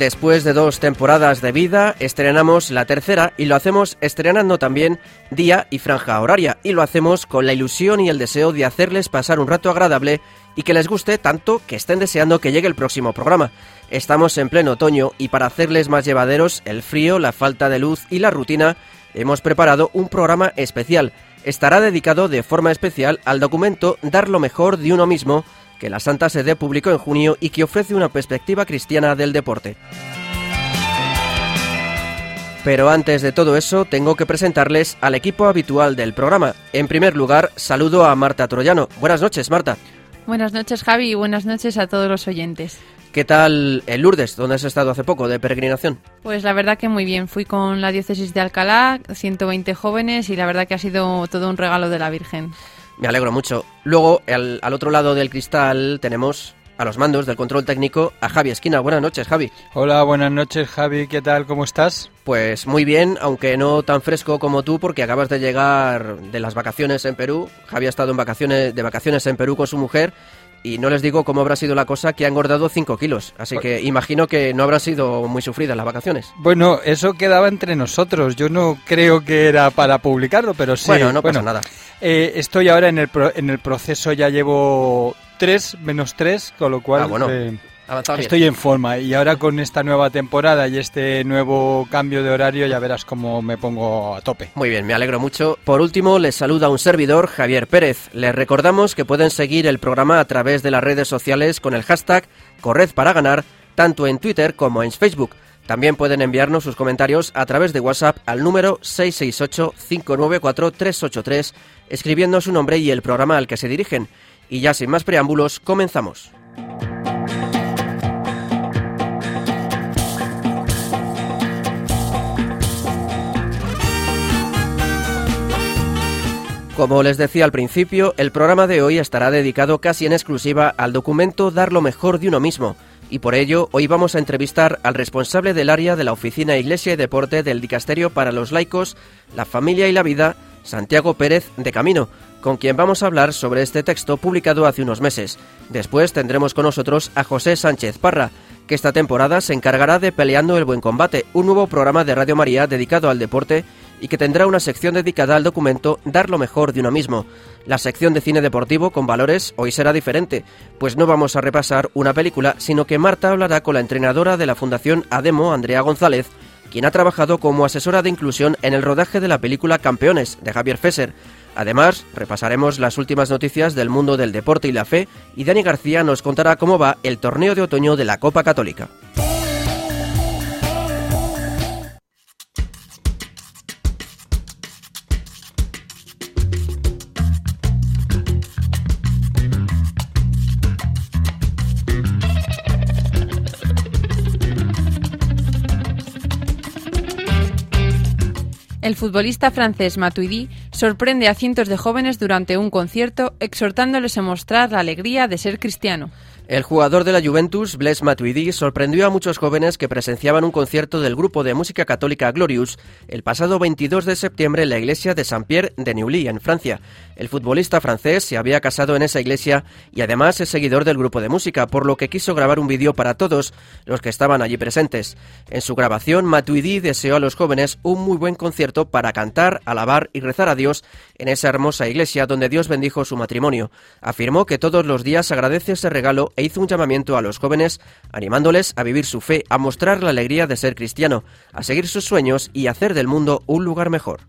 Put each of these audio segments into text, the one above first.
Después de dos temporadas de vida, estrenamos la tercera y lo hacemos estrenando también día y franja horaria y lo hacemos con la ilusión y el deseo de hacerles pasar un rato agradable y que les guste tanto que estén deseando que llegue el próximo programa. Estamos en pleno otoño y para hacerles más llevaderos el frío, la falta de luz y la rutina, hemos preparado un programa especial. Estará dedicado de forma especial al documento Dar lo mejor de uno mismo, que la Santa Sede publicó en junio y que ofrece una perspectiva cristiana del deporte. Pero antes de todo eso, tengo que presentarles al equipo habitual del programa. En primer lugar, saludo a Marta Troyano. Buenas noches, Marta. Buenas noches, Javi, y buenas noches a todos los oyentes. ¿Qué tal el Lourdes, donde has estado hace poco, de peregrinación? Pues la verdad que muy bien. Fui con la diócesis de Alcalá, 120 jóvenes, y la verdad que ha sido todo un regalo de la Virgen. Me alegro mucho. Luego, al, al, otro lado del cristal, tenemos a los mandos del control técnico a Javi Esquina. Buenas noches, Javi. Hola, buenas noches, Javi. ¿Qué tal? ¿Cómo estás? Pues muy bien, aunque no tan fresco como tú, porque acabas de llegar de las vacaciones en Perú. Javi ha estado en vacaciones, de vacaciones en Perú con su mujer y no les digo cómo habrá sido la cosa que ha engordado 5 kilos. Así que imagino que no habrá sido muy sufrida las vacaciones. Bueno, eso quedaba entre nosotros. Yo no creo que era para publicarlo, pero sí. Bueno, no pasa nada. Eh, estoy ahora en el, pro, en el proceso, ya llevo 3 menos 3, con lo cual. Ah, bueno. eh, Estoy en forma y ahora con esta nueva temporada y este nuevo cambio de horario ya verás cómo me pongo a tope. Muy bien, me alegro mucho. Por último, les saluda un servidor, Javier Pérez. Les recordamos que pueden seguir el programa a través de las redes sociales con el hashtag Corred para ganar, tanto en Twitter como en Facebook. También pueden enviarnos sus comentarios a través de WhatsApp al número 668-594-383, escribiendo su nombre y el programa al que se dirigen. Y ya sin más preámbulos, comenzamos. Como les decía al principio, el programa de hoy estará dedicado casi en exclusiva al documento Dar lo mejor de uno mismo, y por ello hoy vamos a entrevistar al responsable del área de la Oficina Iglesia y Deporte del Dicasterio para los Laicos, la Familia y la Vida, Santiago Pérez de Camino, con quien vamos a hablar sobre este texto publicado hace unos meses. Después tendremos con nosotros a José Sánchez Parra, que esta temporada se encargará de Peleando el Buen Combate, un nuevo programa de Radio María dedicado al deporte y que tendrá una sección dedicada al documento Dar lo mejor de uno mismo. La sección de cine deportivo con valores hoy será diferente, pues no vamos a repasar una película, sino que Marta hablará con la entrenadora de la Fundación Ademo, Andrea González, quien ha trabajado como asesora de inclusión en el rodaje de la película Campeones de Javier Fesser. Además, repasaremos las últimas noticias del mundo del deporte y la fe y Dani García nos contará cómo va el torneo de otoño de la Copa Católica. El futbolista francés Matuidi sorprende a cientos de jóvenes durante un concierto exhortándoles a mostrar la alegría de ser cristiano. El jugador de la Juventus, Blaise Matuidi, sorprendió a muchos jóvenes que presenciaban un concierto del grupo de música católica Glorious el pasado 22 de septiembre en la iglesia de Saint-Pierre de Neuilly, en Francia. El futbolista francés se había casado en esa iglesia y además es seguidor del grupo de música, por lo que quiso grabar un vídeo para todos los que estaban allí presentes. En su grabación, Matuidi deseó a los jóvenes un muy buen concierto para cantar, alabar y rezar a Dios en esa hermosa iglesia donde Dios bendijo su matrimonio. Afirmó que todos los días agradece ese regalo e hizo un llamamiento a los jóvenes animándoles a vivir su fe, a mostrar la alegría de ser cristiano, a seguir sus sueños y hacer del mundo un lugar mejor.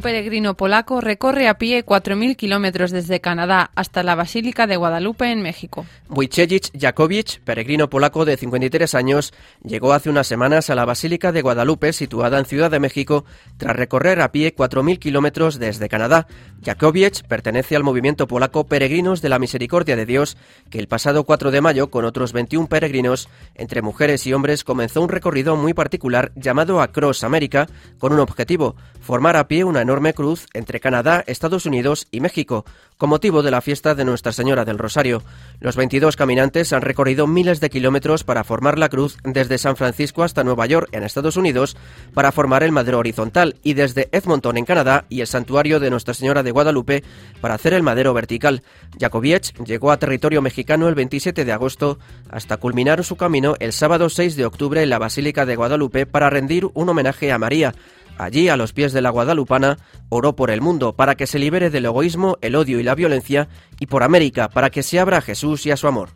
Un peregrino polaco recorre a pie 4.000 kilómetros desde Canadá hasta la Basílica de Guadalupe en México. Wojciech Jakowicz, peregrino polaco de 53 años, llegó hace unas semanas a la Basílica de Guadalupe, situada en Ciudad de México, tras recorrer a pie 4.000 kilómetros desde Canadá. Jakowicz pertenece al movimiento polaco Peregrinos de la Misericordia de Dios, que el pasado 4 de mayo, con otros 21 peregrinos, entre mujeres y hombres, comenzó un recorrido muy particular llamado Across America, con un objetivo, formar a pie una enorme cruz entre Canadá, Estados Unidos y México, con motivo de la fiesta de Nuestra Señora del Rosario. Los 22 caminantes han recorrido miles de kilómetros para formar la cruz desde San Francisco hasta Nueva York, en Estados Unidos, para formar el madero horizontal, y desde Edmonton, en Canadá, y el santuario de Nuestra Señora de Guadalupe, para hacer el madero vertical. Jakoviech llegó a territorio mexicano el 27 de agosto, hasta culminar su camino el sábado 6 de octubre en la Basílica de Guadalupe para rendir un homenaje a María, Allí, a los pies de la Guadalupana, oró por el mundo para que se libere del egoísmo, el odio y la violencia, y por América para que se abra a Jesús y a su amor.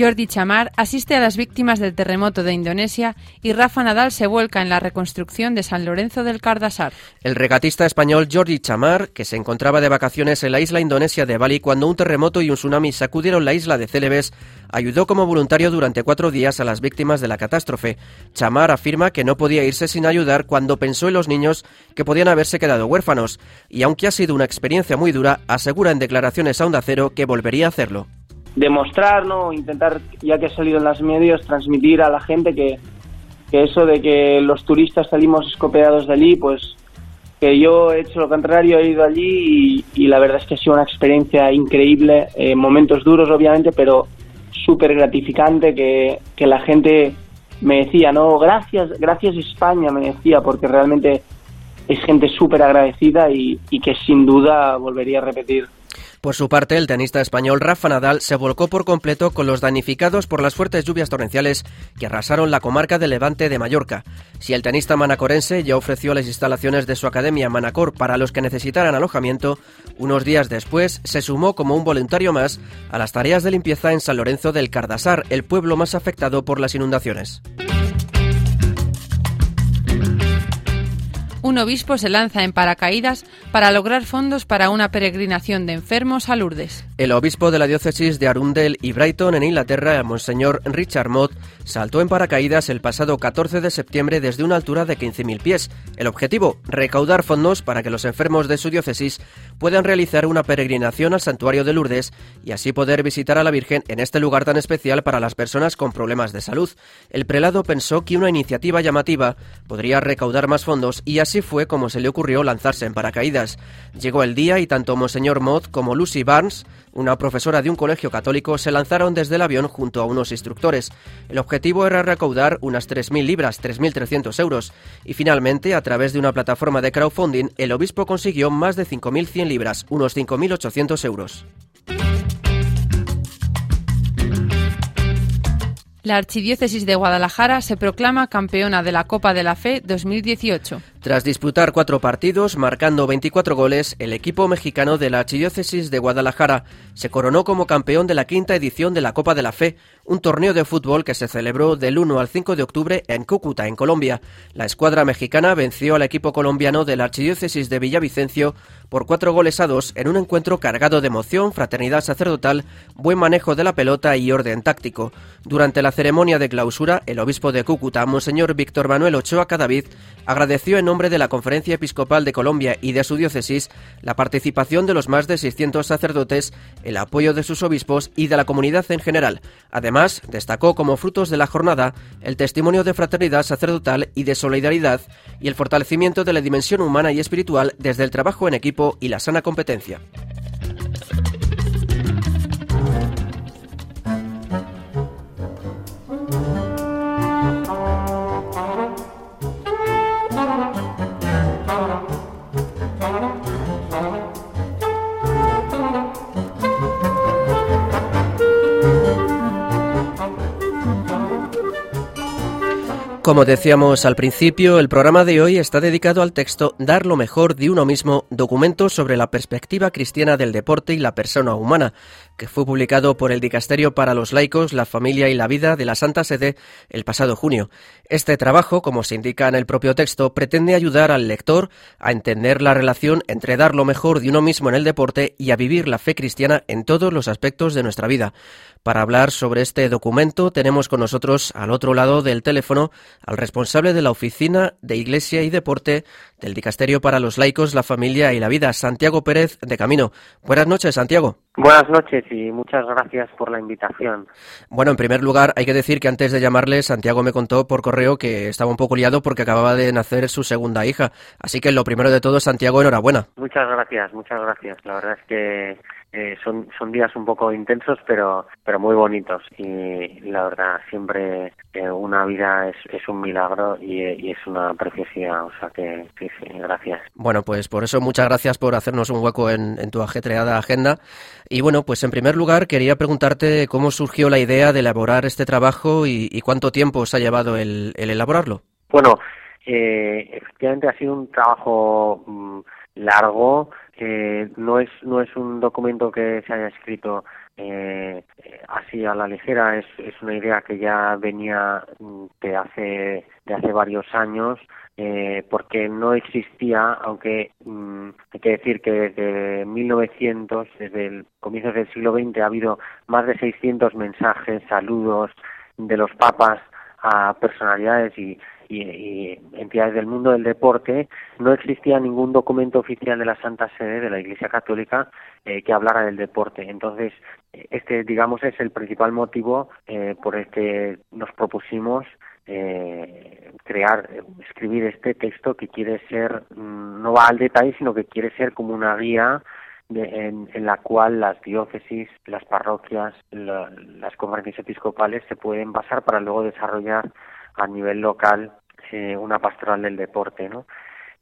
Jordi Chamar asiste a las víctimas del terremoto de Indonesia y Rafa Nadal se vuelca en la reconstrucción de San Lorenzo del Cardasar. El regatista español Jordi Chamar, que se encontraba de vacaciones en la isla indonesia de Bali cuando un terremoto y un tsunami sacudieron la isla de Celebes, ayudó como voluntario durante cuatro días a las víctimas de la catástrofe. Chamar afirma que no podía irse sin ayudar cuando pensó en los niños que podían haberse quedado huérfanos, y aunque ha sido una experiencia muy dura, asegura en declaraciones a Onda Cero que volvería a hacerlo demostrar, ¿no? Intentar, ya que ha salido en los medios, transmitir a la gente que, eso de que los turistas salimos escopeados de allí, pues que yo he hecho lo contrario, he ido allí y, la verdad es que ha sido una experiencia increíble, eh, momentos duros obviamente, pero súper gratificante que, que la gente me decía, no, gracias, gracias España, me decía, porque realmente es gente súper agradecida y, que sin duda volvería a repetir por su parte, el tenista español Rafa Nadal se volcó por completo con los danificados por las fuertes lluvias torrenciales que arrasaron la comarca de Levante de Mallorca. Si el tenista manacorense ya ofreció las instalaciones de su academia Manacor para los que necesitaran alojamiento, unos días después se sumó como un voluntario más a las tareas de limpieza en San Lorenzo del Cardasar, el pueblo más afectado por las inundaciones. Un obispo se lanza en paracaídas para lograr fondos para una peregrinación de enfermos a Lourdes. El obispo de la diócesis de Arundel y Brighton en Inglaterra, Monseñor Richard Mott, saltó en paracaídas el pasado 14 de septiembre desde una altura de 15.000 pies. El objetivo, recaudar fondos para que los enfermos de su diócesis puedan realizar una peregrinación al santuario de Lourdes y así poder visitar a la Virgen en este lugar tan especial para las personas con problemas de salud. El prelado pensó que una iniciativa llamativa podría recaudar más fondos y así fue como se le ocurrió lanzarse en paracaídas. Llegó el día y tanto Monseñor Mott como Lucy Barnes, una profesora de un colegio católico, se lanzaron desde el avión junto a unos instructores. El objetivo era recaudar unas 3.000 libras, 3.300 euros, y finalmente, a través de una plataforma de crowdfunding, el obispo consiguió más de 5.100 libras, unos 5.800 euros. La Archidiócesis de Guadalajara se proclama campeona de la Copa de la Fe 2018. Tras disputar cuatro partidos, marcando 24 goles, el equipo mexicano de la Archidiócesis de Guadalajara se coronó como campeón de la quinta edición de la Copa de la Fe, un torneo de fútbol que se celebró del 1 al 5 de octubre en Cúcuta, en Colombia. La escuadra mexicana venció al equipo colombiano de la Archidiócesis de Villavicencio por cuatro goles a dos en un encuentro cargado de emoción, fraternidad sacerdotal, buen manejo de la pelota y orden táctico. Durante la ceremonia de clausura, el obispo de Cúcuta, Monseñor Víctor Manuel Ochoa Cadavid, agradeció en nombre de la Conferencia Episcopal de Colombia y de su diócesis la participación de los más de 600 sacerdotes, el apoyo de sus obispos y de la comunidad en general. Además, destacó como frutos de la jornada el testimonio de fraternidad sacerdotal y de solidaridad y el fortalecimiento de la dimensión humana y espiritual desde el trabajo en equipo y la sana competencia. Como decíamos al principio, el programa de hoy está dedicado al texto Dar lo mejor de uno mismo, documento sobre la perspectiva cristiana del deporte y la persona humana, fue publicado por el Dicasterio para los Laicos, la Familia y la Vida de la Santa Sede el pasado junio. Este trabajo, como se indica en el propio texto, pretende ayudar al lector a entender la relación entre dar lo mejor de uno mismo en el deporte y a vivir la fe cristiana en todos los aspectos de nuestra vida. Para hablar sobre este documento tenemos con nosotros al otro lado del teléfono al responsable de la Oficina de Iglesia y Deporte del Dicasterio para los Laicos, la Familia y la Vida, Santiago Pérez de Camino. Buenas noches, Santiago. Buenas noches y muchas gracias por la invitación. Bueno, en primer lugar, hay que decir que antes de llamarle, Santiago me contó por correo que estaba un poco liado porque acababa de nacer su segunda hija. Así que lo primero de todo, Santiago, enhorabuena. Muchas gracias, muchas gracias. La verdad es que eh, son, son días un poco intensos, pero, pero muy bonitos. Y la verdad, siempre eh, una vida es, es un milagro y, y, es una preciosidad. O sea que, sí, sí, gracias. Bueno, pues por eso muchas gracias por hacernos un hueco en, en tu ajetreada agenda. Y bueno, pues en primer lugar quería preguntarte cómo surgió la idea de elaborar este trabajo y, y cuánto tiempo os ha llevado el, el elaborarlo. Bueno, eh, efectivamente ha sido un trabajo mmm, largo, eh, no es no es un documento que se haya escrito eh, así a la ligera es, es una idea que ya venía de hace de hace varios años eh, porque no existía aunque mmm, hay que decir que desde 1900 desde el comienzo del siglo XX ha habido más de 600 mensajes saludos de los papas a personalidades y y, entidades del mundo del deporte, no existía ningún documento oficial de la Santa Sede de la Iglesia Católica eh, que hablara del deporte. Entonces, este, digamos, es el principal motivo eh, por el que nos propusimos eh, crear, escribir este texto que quiere ser, mmm, no va al detalle, sino que quiere ser como una guía en, la cual las diócesis, las parroquias, la, las conferencias episcopales se pueden basar para luego desarrollar a nivel local eh, una pastoral del deporte, ¿no?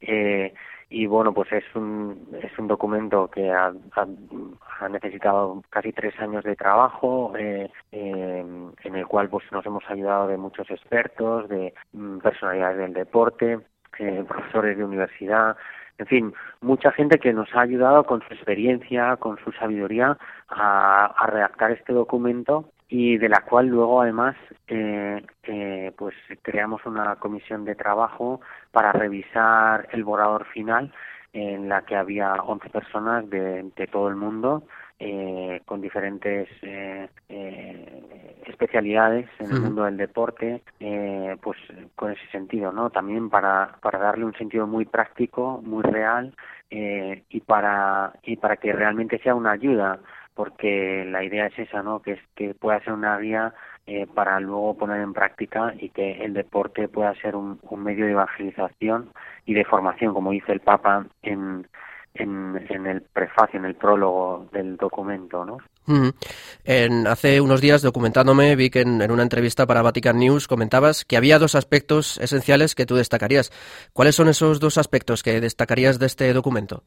Eh, y bueno, pues es un, es un documento que ha, ha, necesitado casi tres años de trabajo, eh, eh, en el cual pues nos hemos ayudado de muchos expertos, de mm, personalidades del deporte, eh, profesores de universidad, en fin, mucha gente que nos ha ayudado con su experiencia, con su sabiduría a, a redactar este documento y de la cual luego además eh, eh, pues creamos una comisión de trabajo para revisar el borrador final en la que había 11 personas de, de todo el mundo eh, con diferentes eh, eh, especialidades en el mundo del deporte, eh, pues con ese sentido, ¿no? También para, para darle un sentido muy práctico, muy real eh, y para y para que realmente sea una ayuda porque la idea es esa, ¿no? Que es que pueda ser una guía eh, para luego poner en práctica y que el deporte pueda ser un, medio de evangelización y de formación, como dice el Papa en, en, en el prefacio, en el prólogo del documento, ¿no? En, hace unos días, documentándome, vi que en, en, una entrevista para Vatican News comentabas que había dos aspectos esenciales que tú destacarías. ¿Cuáles son esos dos aspectos que destacarías de este documento?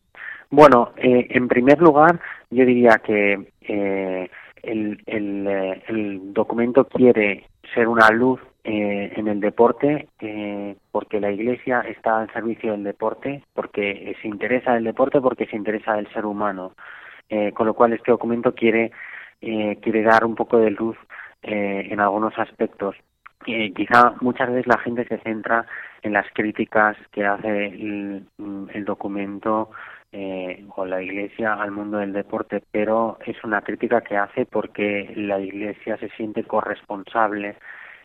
Bueno, eh, en primer lugar, yo diría que eh, el, el, eh, documento quiere ser una luz eh, en el deporte eh, porque la Iglesia está al servicio del deporte, porque se interesa del deporte, porque se interesa del ser humano. Eh, con lo cual este documento quiere quiere dar un poco de luz en algunos aspectos. quizá muchas veces la gente se centra en las críticas que hace el, el documento eh, o la Iglesia al mundo del deporte, pero es una crítica que hace porque la Iglesia se siente corresponsable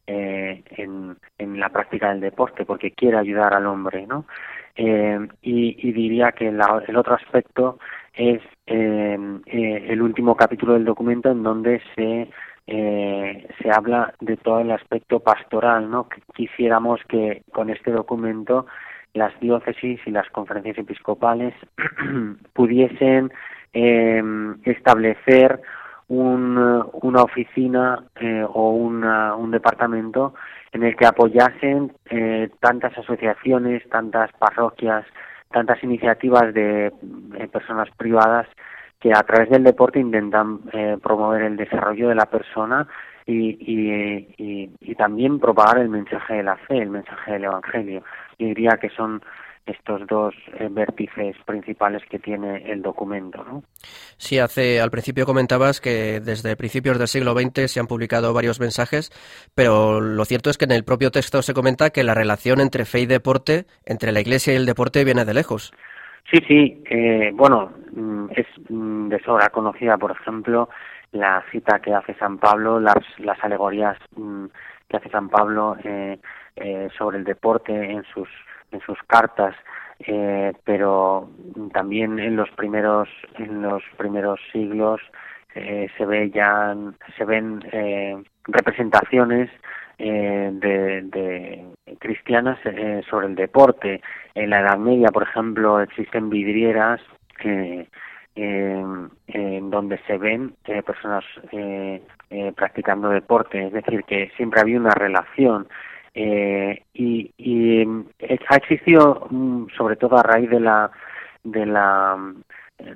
eh, en, la práctica del deporte, porque quiere ayudar al hombre, ¿no? Eh, y, y, diría que la, el otro aspecto es eh, eh, el último capítulo del documento en donde se se habla de todo el aspecto pastoral, ¿no? Que quisiéramos que con este documento las diócesis y las conferencias episcopales pudiesen eh, establecer un, una oficina eh, o un departamento en el que apoyasen eh, tantas asociaciones, tantas parroquias, tantas iniciativas de eh, personas privadas que a través del deporte intentan eh, promover el desarrollo de la persona y, y, y, también propagar el mensaje de la fe, el mensaje del Evangelio. Yo diría que son estos dos eh, vértices principales que tiene el documento. ¿no? Sí, hace, al principio comentabas que desde principios del siglo XX se han publicado varios mensajes, pero lo cierto es que en el propio texto se comenta que la relación entre fe y deporte, entre la Iglesia y el deporte, viene de lejos. Sí, sí. Eh, bueno, mm, es mm, de sobra conocida, por ejemplo, la cita que hace San Pablo, las, las alegorías mm, que hace San Pablo eh, eh, sobre el deporte en sus en sus cartas eh, pero también en los primeros en los primeros siglos eh, se ve ya se ven eh, representaciones eh, de, cristianas eh, sobre el deporte. En la Edad Media por ejemplo existen vidrieras eh, en donde se ven eh, personas eh, eh, practicando deporte, es decir, que siempre había una relación eh, y, y ha existido, mm, sobre todo a raíz de la de la mm,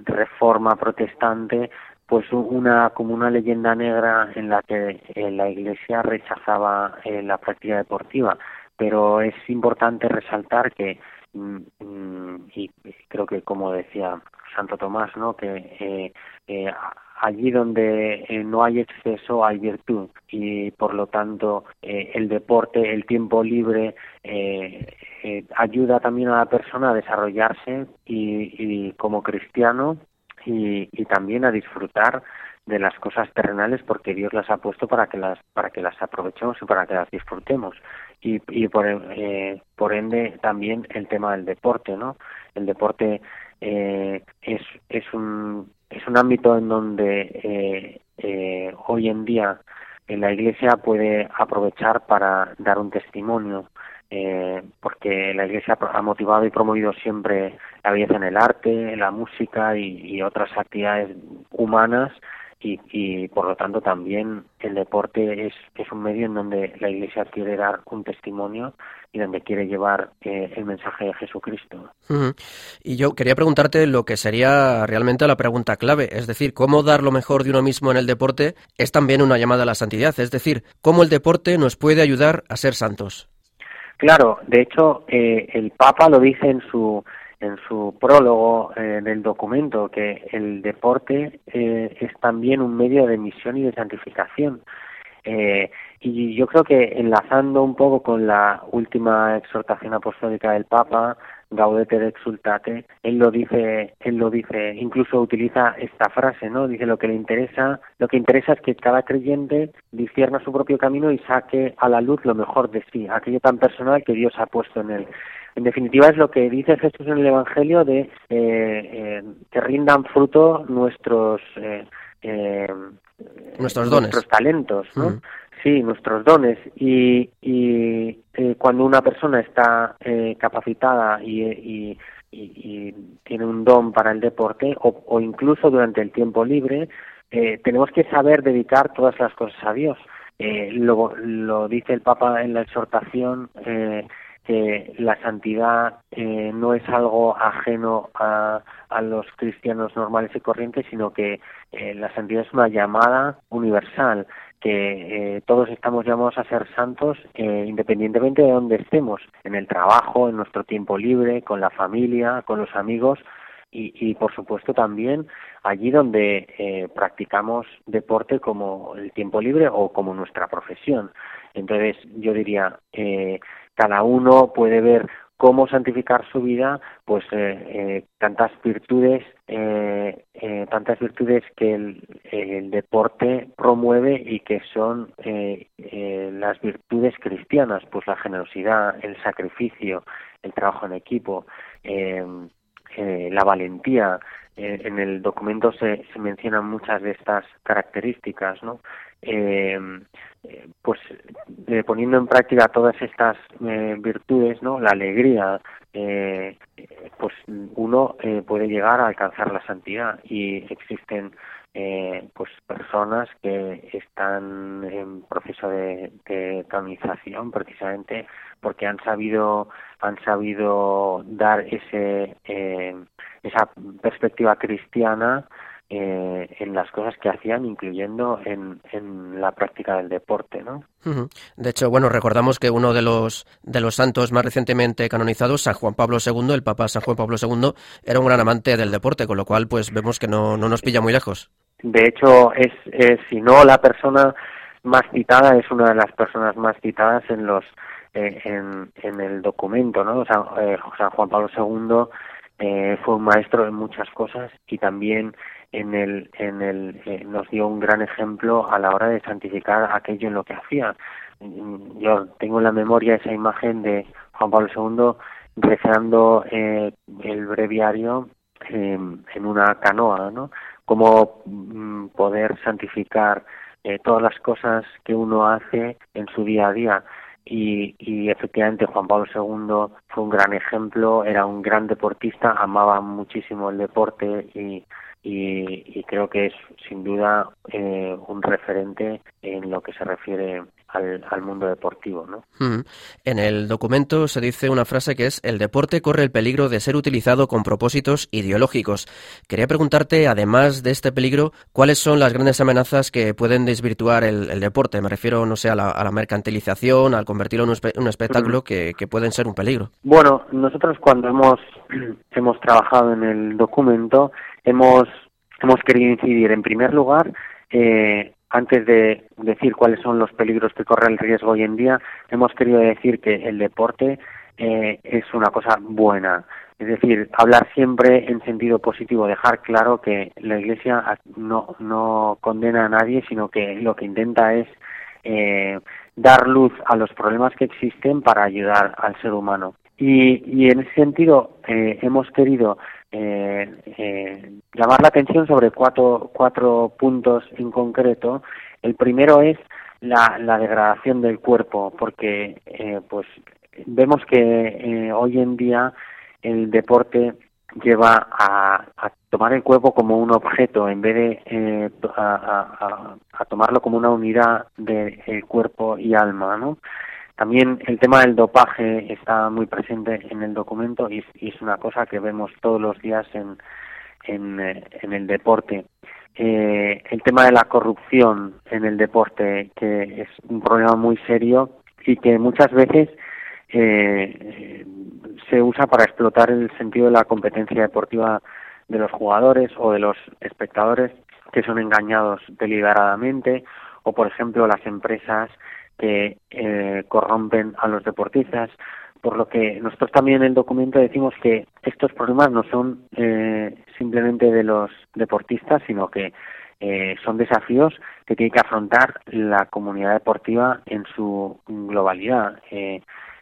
reforma protestante, pues una como una leyenda negra en la que la Iglesia rechazaba la práctica deportiva, pero es importante resaltar que mm, y creo que como decía Santo Tomás, ¿no? Que eh, eh, allí donde eh, no hay exceso hay virtud y por lo tanto el deporte, el tiempo libre ayuda también a la persona a desarrollarse y, y como cristiano y, y también a disfrutar de las cosas terrenales porque Dios las ha puesto para que las para que las aprovechemos y para que las disfrutemos. Y, y por eh, por ende también el tema del deporte no el deporte eh, es, es, un, es un ámbito en donde eh, eh, hoy en día la Iglesia puede aprovechar para dar un testimonio, eh, porque la Iglesia ha motivado y promovido siempre la belleza en el arte, la música y otras actividades humanas y, y por lo tanto también el deporte es, es un medio en donde la Iglesia quiere dar un testimonio y donde quiere llevar eh, el mensaje de Jesucristo. Uh -huh. Y yo quería preguntarte lo que sería realmente la pregunta clave, es decir, cómo dar lo mejor de uno mismo en el deporte es también una llamada a la santidad, es decir, cómo el deporte nos puede ayudar a ser santos. Claro, de hecho, eh, el Papa lo dice en su en su prólogo eh, del documento que el deporte eh, es también un medio de misión y de santificación. Eh, y yo creo que enlazando un poco con la última exhortación apostólica del Papa, Gaudete de exultate, él lo dice, él lo dice, incluso utiliza esta frase, ¿no? Dice lo que le interesa, lo que interesa es que cada creyente discierna su propio camino y saque a la luz lo mejor de sí, aquello tan personal que Dios ha puesto en él. En definitiva es lo que dice Jesús en el Evangelio de eh, eh, que rindan fruto nuestros eh, eh, nuestros dones, nuestros talentos, ¿no? Mm. Sí, nuestros dones. Y, y eh, cuando una persona está eh, capacitada y, y, y, y, tiene un don para el deporte, o, o incluso durante el tiempo libre, eh, tenemos que saber dedicar todas las cosas a Dios. Eh, lo, lo dice el Papa en la exhortación. Eh, que la santidad eh, no es algo ajeno a, los cristianos normales y corrientes, sino que eh, la santidad es una llamada universal, que eh, todos estamos llamados a ser santos eh, independientemente de donde estemos, en el trabajo, en nuestro tiempo libre, con la familia, con los amigos y, y por supuesto también allí donde eh, practicamos deporte como el tiempo libre o como nuestra profesión. Entonces yo diría, eh, cada uno puede ver cómo santificar su vida, pues eh, eh, tantas virtudes, eh, eh, tantas virtudes que el, el, deporte promueve y que son las virtudes cristianas, pues la generosidad, el sacrificio, el trabajo en equipo, eh, eh, la valentía. Eh, en el documento se, se mencionan muchas de estas características, ¿no? Eh, pues eh, poniendo en práctica todas estas eh, virtudes, ¿no? La alegría, eh, pues uno eh, puede llegar a alcanzar la santidad y existen eh, pues personas que están en proceso de, de canonización precisamente porque han sabido han sabido dar ese eh, esa perspectiva cristiana eh, en las cosas que hacían, incluyendo en, en la práctica del deporte, ¿no? De hecho, bueno, recordamos que uno de los de los santos más recientemente canonizados, San Juan Pablo II, el Papa San Juan Pablo II, era un gran amante del deporte, con lo cual, pues vemos que no, no nos pilla muy lejos. De hecho, es, es si no la persona más citada, es una de las personas más citadas en los en, en el documento, ¿no? San, eh, Juan Pablo II eh, fue un maestro en muchas cosas y también en el, en el, eh, nos dio un gran ejemplo a la hora de santificar aquello en lo que hacía. Yo tengo en la memoria esa imagen de Juan Pablo II rezando eh, el breviario eh, en una canoa, ¿no? Cómo mm, poder santificar eh, todas las cosas que uno hace en su día a día. Y, y, efectivamente Juan Pablo II fue un gran ejemplo, era un gran deportista, amaba muchísimo el deporte y, y, y creo que es sin duda eh, un referente en lo que se refiere al, al mundo deportivo. ¿no? Mm. En el documento se dice una frase que es el deporte corre el peligro de ser utilizado con propósitos ideológicos. Quería preguntarte, además de este peligro, ¿cuáles son las grandes amenazas que pueden desvirtuar el, el deporte? Me refiero, no sé, a la, a la mercantilización, al convertirlo en un, espe un espectáculo mm. que, que, pueden ser un peligro. Bueno, nosotros cuando hemos, hemos trabajado en el documento hemos, hemos querido incidir en primer lugar eh, antes de decir cuáles son los peligros que corre el riesgo hoy en día, hemos querido decir que el deporte eh, es una cosa buena. Es decir, hablar siempre en sentido positivo, dejar claro que la Iglesia no, no condena a nadie, sino que lo que intenta es eh, dar luz a los problemas que existen para ayudar al ser humano. Y, y en ese sentido eh, hemos querido eh, eh, llamar la atención sobre cuatro, cuatro puntos en concreto. El primero es la, la degradación del cuerpo, porque eh, pues vemos que eh, hoy en día el deporte lleva a, tomar el cuerpo como un objeto en vez de eh, a, a, tomarlo como una unidad de eh, cuerpo y alma, ¿no? También el tema del dopaje está muy presente en el documento y, es una cosa que vemos todos los días en, en, eh, el deporte. Eh, el tema de la corrupción en el deporte, que es un problema muy serio y que muchas veces eh, se usa para explotar el sentido de la competencia deportiva de los jugadores o de los espectadores que son engañados deliberadamente o por ejemplo las empresas que eh, corrompen a los deportistas, por lo que nosotros también en el documento decimos que estos problemas no son eh, simplemente de los deportistas, sino que eh, son desafíos que tiene que afrontar la comunidad deportiva en su globalidad. Eh,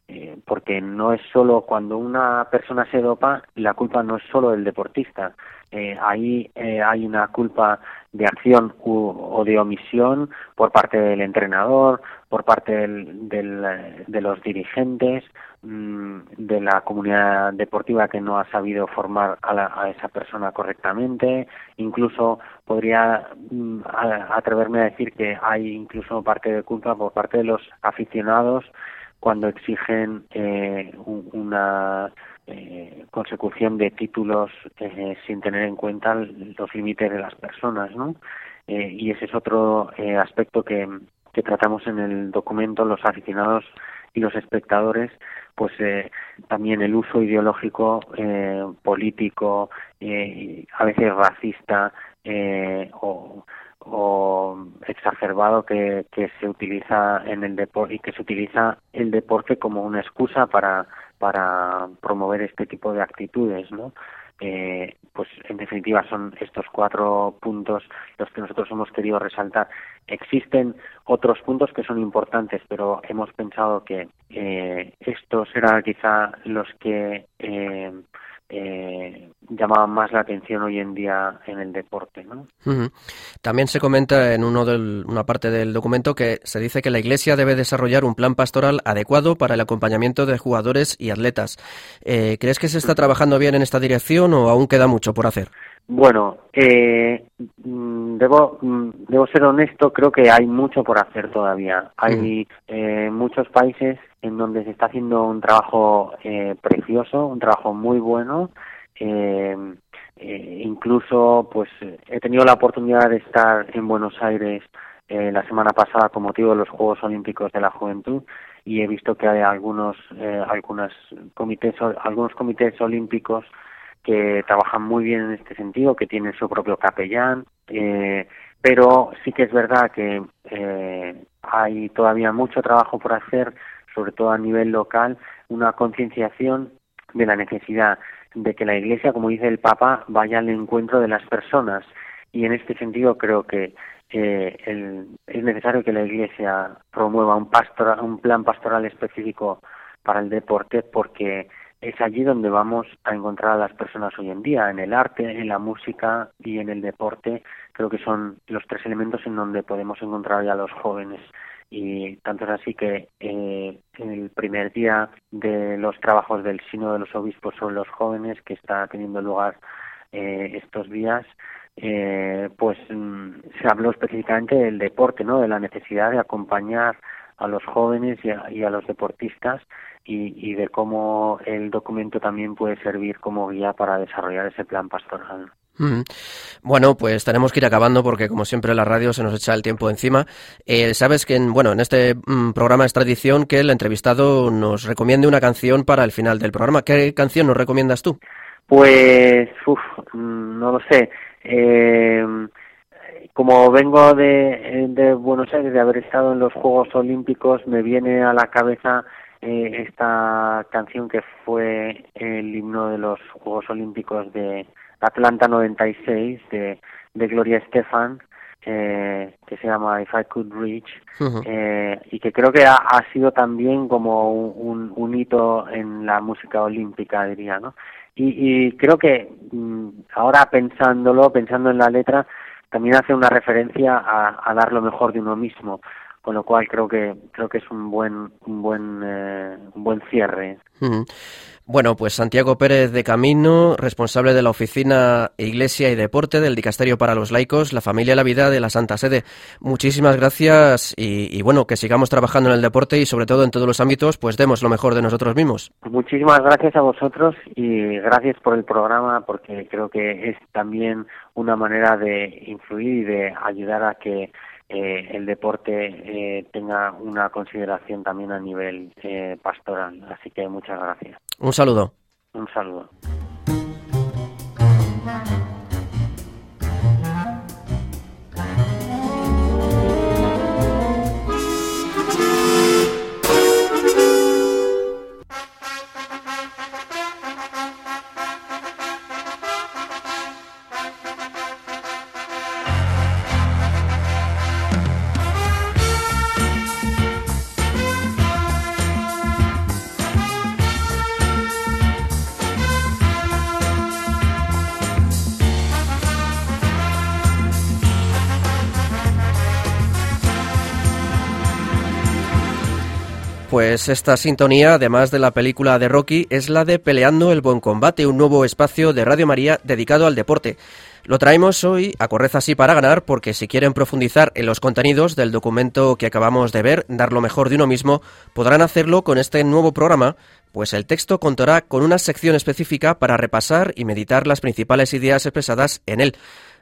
eh, porque no es solo cuando una persona se dopa, la culpa no es solo del deportista. Eh, ahí eh, hay una culpa de acción u, o de omisión por parte del entrenador, por parte del, del, de los dirigentes, mmm, de la comunidad deportiva que no ha sabido formar a, la, a esa persona correctamente. Incluso podría mmm, atreverme a decir que hay incluso parte de culpa por parte de los aficionados cuando exigen eh, una eh, consecución de títulos eh, sin tener en cuenta los límites de las personas, ¿no? Eh, y ese es otro eh, aspecto que, que tratamos en el documento, los aficionados y los espectadores, pues eh, también el uso ideológico, eh, político, eh, a veces racista o o exacerbado que, que se utiliza en el deporte y que se utiliza el deporte como una excusa para para promover este tipo de actitudes, ¿no? Eh, pues en definitiva son estos cuatro puntos los que nosotros hemos querido resaltar. Existen otros puntos que son importantes, pero hemos pensado que eh, estos eran quizá los que eh, eh, llamaban más la atención hoy en día en el deporte. ¿no? Uh -huh. También se comenta en uno del, una parte del documento que se dice que la Iglesia debe desarrollar un plan pastoral adecuado para el acompañamiento de jugadores y atletas. Eh, ¿Crees que se está trabajando bien en esta dirección o aún queda mucho por hacer? Bueno, eh, debo, debo ser honesto, creo que hay mucho por hacer todavía. Hay eh, muchos países en donde se está haciendo un trabajo eh, precioso, un trabajo muy bueno. Eh, eh, incluso pues he tenido la oportunidad de estar en Buenos Aires eh, la semana pasada con motivo de los Juegos Olímpicos de la Juventud y he visto que hay algunos eh, algunas comités algunos comités olímpicos que trabajan muy bien en este sentido que tienen su propio capellán eh, pero sí que es verdad que eh, hay todavía mucho trabajo por hacer sobre todo a nivel local una concienciación de la necesidad de que la Iglesia, como dice el Papa, vaya al encuentro de las personas. Y en este sentido creo que el, es necesario que la Iglesia promueva un, pastor, un plan pastoral específico para el deporte porque es allí donde vamos a encontrar a las personas hoy en día, en el arte, en la música y en el deporte. Creo que son los tres elementos en donde podemos encontrar ya a los jóvenes. Y tanto es así que eh, el primer día de los trabajos del Sino de los Obispos sobre los jóvenes, que está teniendo lugar eh, estos días, eh, pues mm, se habló específicamente del deporte, ¿no? De la necesidad de acompañar a los jóvenes y a, y a los deportistas y, y, de cómo el documento también puede servir como guía para desarrollar ese plan pastoral. Bueno, pues tenemos que ir acabando porque como siempre la radio se nos echa el tiempo encima. Eh, Sabes que en, bueno, en este mm, programa es tradición que el entrevistado nos recomiende una canción para el final del programa. ¿Qué canción nos recomiendas tú? Pues, uf, mm, no lo sé. Eh, como vengo de, de, Buenos Aires, de haber estado en los Juegos Olímpicos, me viene a la cabeza eh, esta canción que fue el himno de los Juegos Olímpicos de Atlanta 96 de, de Gloria Estefan, eh, que se llama If I Could Reach, eh, y que creo que ha, ha sido también como un, un, hito en la música olímpica, diría, ¿no? Y, creo que mm, ahora pensándolo, pensando en la letra, también hace una referencia a, dar lo mejor de uno mismo, con lo cual creo que creo que es un buen un buen eh, un buen cierre. Bueno, pues Santiago Pérez de Camino, responsable de la Oficina Iglesia y Deporte del Dicasterio para los Laicos, la Familia y la Vida de la Santa Sede. Muchísimas gracias y, bueno, que sigamos trabajando en el deporte y sobre todo en todos los ámbitos, pues demos lo mejor de nosotros mismos. Muchísimas gracias a vosotros y gracias por el programa porque creo que es también una manera de influir y de ayudar a que eh, el deporte eh, tenga una consideración también a nivel eh, pastoral. Así que muchas gracias. Un saludo. Un saludo. Pues esta sintonía, además de la película de Rocky, es la de Peleando el Buen Combate, un nuevo espacio de Radio María dedicado al deporte. Lo traemos hoy a Correza así para ganar porque si quieren profundizar en los contenidos del documento que acabamos de ver, dar lo mejor de uno mismo, podrán hacerlo con este nuevo programa, pues el texto contará con una sección específica para repasar y meditar las principales ideas expresadas en él.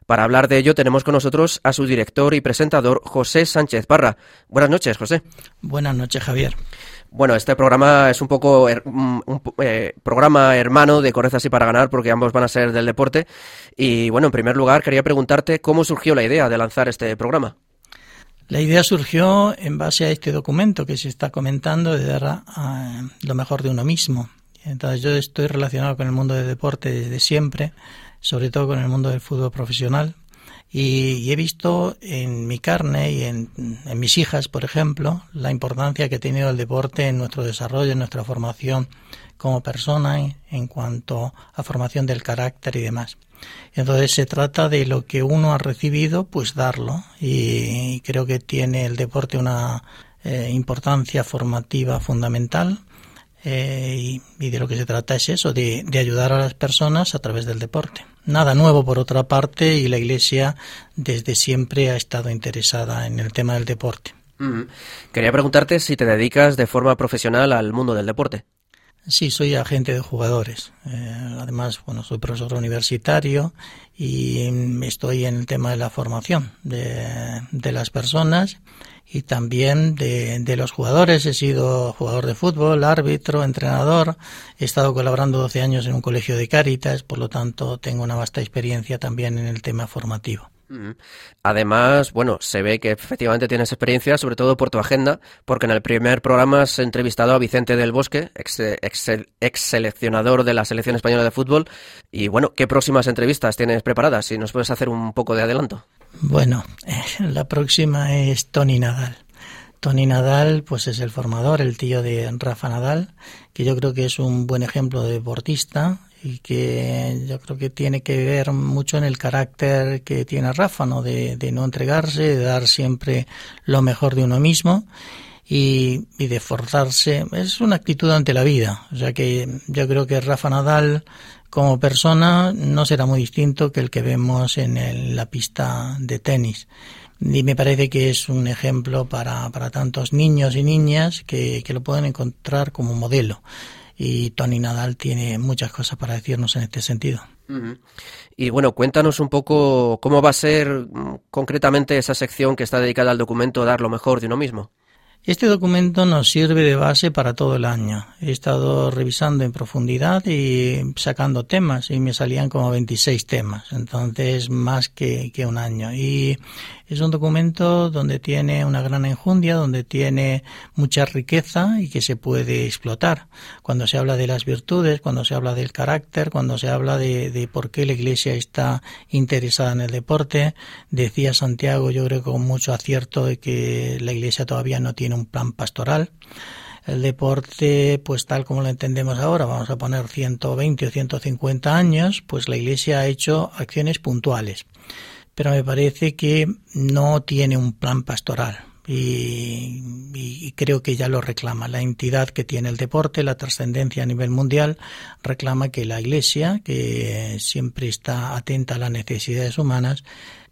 Para hablar de ello tenemos con nosotros a su director y presentador, José Sánchez Parra. Buenas noches, José. Buenas noches, Javier. Bueno, este programa es un poco un, eh, programa hermano de Correzas y para ganar porque ambos van a ser del deporte. Y bueno, en primer lugar quería preguntarte cómo surgió la idea de lanzar este programa. La idea surgió en base a este documento que se está comentando de dar lo mejor de uno mismo. Entonces yo estoy relacionado con el mundo del deporte desde siempre sobre todo con el mundo del fútbol profesional. Y, he visto en mi carne y en, mis hijas, por ejemplo, la importancia que ha tenido el deporte en nuestro desarrollo, en nuestra formación como persona, en, cuanto a formación del carácter y demás. Entonces se trata de lo que uno ha recibido, pues darlo. Y, creo que tiene el deporte una eh, importancia formativa fundamental eh, y, de lo que se trata es eso, de, ayudar a las personas a través del deporte. Nada nuevo por otra parte y la Iglesia desde siempre ha estado interesada en el tema del deporte. Quería preguntarte si te dedicas de forma profesional al mundo del deporte. Sí, soy agente de jugadores. Eh, además, bueno, soy profesor universitario y estoy en el tema de la formación de, de las personas y también de, los jugadores. He sido jugador de fútbol, árbitro, entrenador. He estado colaborando 12 años en un colegio de Cáritas, por lo tanto tengo una vasta experiencia también en el tema formativo. Además, bueno, se ve que efectivamente tienes experiencia, sobre todo por tu agenda, porque en el primer programa has entrevistado a Vicente del Bosque, ex, ex, seleccionador de la selección española de fútbol. Y bueno, ¿qué próximas entrevistas tienes preparadas? Si nos puedes hacer un poco de adelanto. Bueno, eh, la próxima es Tony Nadal. Tony Nadal, pues es el formador, el tío de Rafa Nadal, que yo creo que es un buen ejemplo de deportista y que yo creo que tiene que ver mucho en el carácter que tiene Rafa, ¿no? De, de no entregarse, de dar siempre lo mejor de uno mismo y, y, de forzarse. Es una actitud ante la vida. O sea que yo creo que Rafa Nadal como persona no será muy distinto que el que vemos en la pista de tenis. Y me parece que es un ejemplo para, para tantos niños y niñas que, que lo pueden encontrar como modelo y Tony Nadal tiene muchas cosas para decirnos en este sentido. Y bueno, cuéntanos un poco cómo va a ser mm, concretamente esa sección que está dedicada al documento Dar lo mejor de uno mismo. Este documento nos sirve de base para todo el año. He estado revisando en profundidad y sacando temas y me salían como 26 temas, entonces más que, que un año. Y es un documento donde tiene una gran enjundia, donde tiene mucha riqueza y que se puede explotar. Cuando se habla de las virtudes, cuando se habla del carácter, cuando se habla de, de por qué la Iglesia está interesada en el deporte, decía Santiago, yo creo con mucho acierto, de que la Iglesia todavía no tiene un plan pastoral el deporte, pues tal como lo entendemos ahora, vamos a poner 120 o 150 años, pues la Iglesia ha hecho acciones puntuales pero me parece que no tiene un plan pastoral. Y, y, creo que ya lo reclama. La entidad que tiene el deporte, la trascendencia a nivel mundial, reclama que la Iglesia, que siempre está atenta a las necesidades humanas,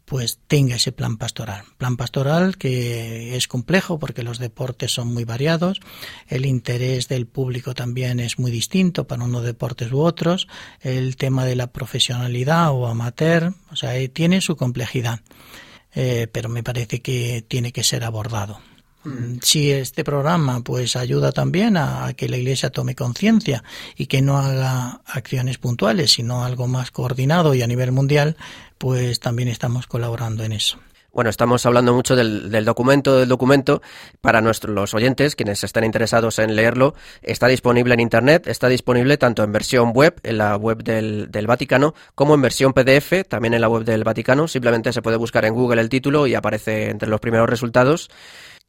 pues tenga ese plan pastoral. Plan pastoral que es complejo porque los deportes son muy variados, el interés del público también es muy distinto para unos deportes u otros, el tema de la profesionalidad o amateur, o sea, eh, tiene su complejidad, eh, pero me parece que tiene que ser abordado. Mm. Si este programa pues ayuda también a, que la Iglesia tome conciencia y que no haga acciones puntuales, sino algo más coordinado y a nivel mundial, pues también estamos colaborando en eso. Bueno, estamos hablando mucho del, del, documento, del documento. Para nuestros los oyentes, quienes están interesados en leerlo, está disponible en Internet, está disponible tanto en versión web, en la web del, del, Vaticano, como en versión PDF, también en la web del Vaticano. Simplemente se puede buscar en Google el título y aparece entre los primeros resultados.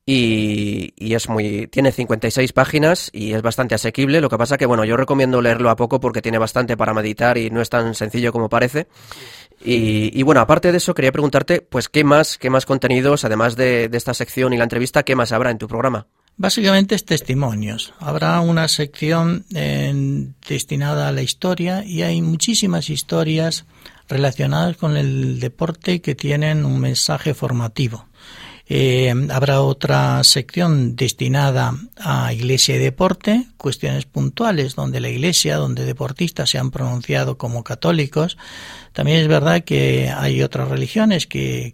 Y, es muy tiene 56 páginas y es bastante asequible lo que pasa que bueno yo recomiendo leerlo a poco porque tiene bastante para meditar y no es tan sencillo como parece y, y bueno aparte de eso quería preguntarte pues qué más qué más contenidos además de, de esta sección y la entrevista qué más habrá en tu programa Básicamente es testimonios. Habrá una sección eh, destinada a la historia y hay muchísimas historias relacionadas con el deporte que tienen un mensaje formativo. Eh, habrá otra sección destinada a Iglesia y Deporte, cuestiones puntuales donde la Iglesia, donde deportistas se han pronunciado como católicos. También es verdad que hay otras religiones que,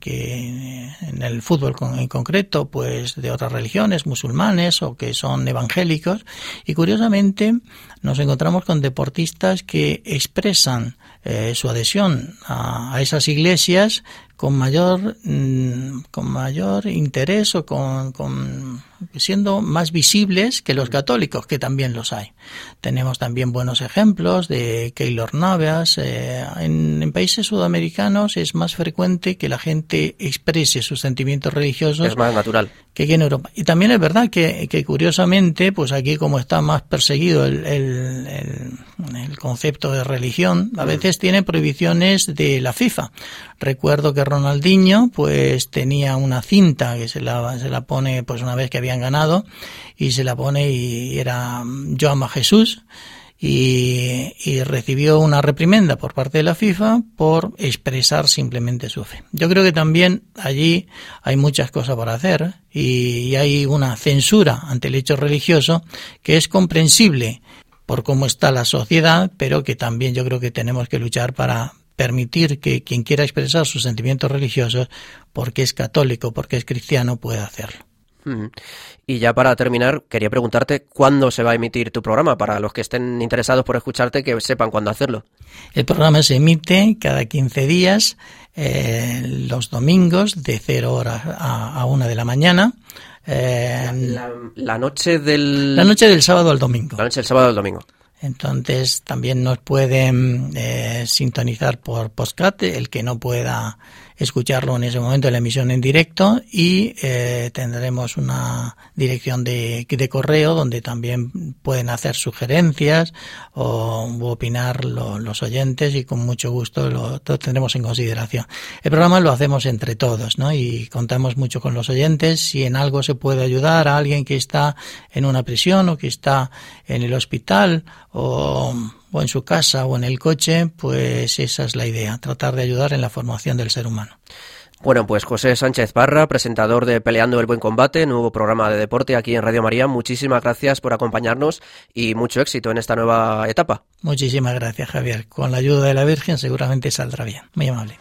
en el fútbol en concreto, pues de otras religiones, musulmanes o que son evangélicos. Y curiosamente nos encontramos con deportistas que expresan eh, su adhesión a, esas iglesias con mayor mm, con mayor interés o con, con, siendo más visibles que los católicos que también los hay tenemos también buenos ejemplos de Keylor Navas eh, en, países sudamericanos es más frecuente que la gente exprese sus sentimientos religiosos es más natural. que aquí en Europa. Y también es verdad que, que curiosamente pues aquí como está más perseguido el, el, el, el concepto de religión a mm. veces tiene prohibiciones de la FIFA. Recuerdo que Ronaldinho pues tenía una cinta que se la, se la pone pues una vez que habían ganado y se la pone y era yo amo a Jesús y, recibió una reprimenda por parte de la FIFA por expresar simplemente su fe. Yo creo que también allí hay muchas cosas por hacer y, y hay una censura ante el hecho religioso que es comprensible por cómo está la sociedad, pero que también yo creo que tenemos que luchar para permitir que quien quiera expresar sus sentimientos religiosos, porque es católico, porque es cristiano, pueda hacerlo. Y ya para terminar, quería preguntarte cuándo se va a emitir tu programa, para los que estén interesados por escucharte, que sepan cuándo hacerlo. El programa se emite cada 15 días, eh, los domingos, de 0 horas a, 1 de la mañana. Eh, la, noche del... La noche del sábado al domingo. La noche del sábado al domingo. Entonces también nos pueden eh, sintonizar por postcat, el que no pueda escucharlo en ese momento de la emisión en directo y eh, tendremos una dirección de, correo donde también pueden hacer sugerencias o opinar los oyentes y con mucho gusto lo, tendremos en consideración. El programa lo hacemos entre todos ¿no? y contamos mucho con los oyentes. Si en algo se puede ayudar a alguien que está en una prisión o que está en el hospital o o en su casa o en el coche, pues esa es la idea, tratar de ayudar en la formación del ser humano. Bueno, pues José Sánchez Barra, presentador de Peleando el Buen Combate, nuevo programa de deporte aquí en Radio María, muchísimas gracias por acompañarnos y mucho éxito en esta nueva etapa. Muchísimas gracias, Javier. Con la ayuda de la Virgen seguramente saldrá bien. Muy amable.